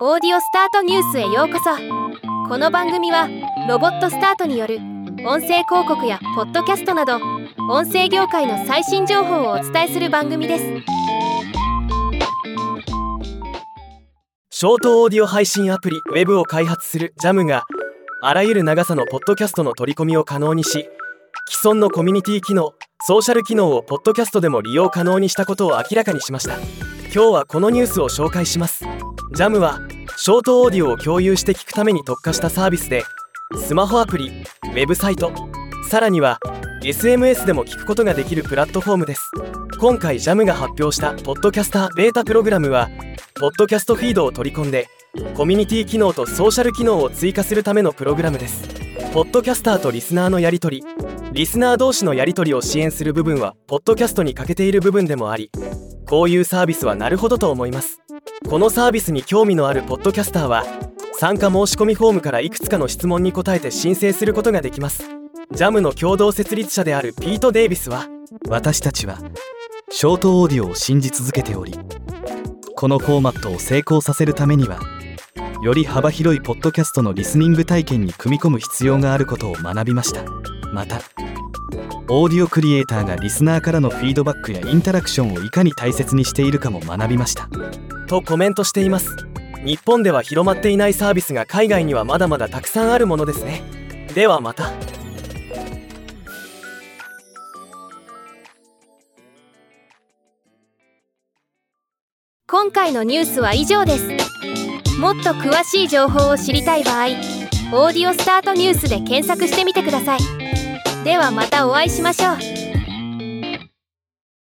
オーディオスタートニュースへようこそ。この番組はロボットスタートによる音声広告やポッドキャストなど音声業界の最新情報をお伝えする番組です。ショートオーディオ配信アプリ Web を開発する JAM があらゆる長さのポッドキャストの取り込みを可能にし既存のコミュニティ機能ソーシャル機能をポッドキャストでも利用可能にしたことを明らかにしました。今日はこのニュースを紹介します。JAM はショートオーディオを共有して聞くために特化したサービスでスマホアプリウェブサイトさらには SMS でも聞くことができるプラットフォームです。今回 JAM が発表したポッドキャスターベータプログラムはポッドキャストフィードを取り込んでコミュニティ機能とソーシャル機能を追加するためのプログラムです。ポッドキャスターとリスナーのやり取りリスナー同士のやり取りを支援する部分はポッドキャストに欠けている部分でもありこういうサービスはなるほどと思います。このサービスに興味のあるポッドキャスターは参加申し込みフォームからいくつかの質問に答えて申請することができます。JAM の共同設立者であるピート・デイビスは私たちはショートオーディオを信じ続けておりこのフォーマットを成功させるためにはより幅広いポッドキャストのリスニング体験に組み込む必要があることを学びました。またオーディオクリエイターがリスナーからのフィードバックやインタラクションをいかに大切にしているかも学びました。とコメントしています。日本では広まっていないサービスが海外にはまだまだたくさんあるものですね。ではまた。今回のニュースは以上です。もっと詳しい情報を知りたい場合「オーディオスタートニュース」で検索してみてくださいではまたお会いしましょう。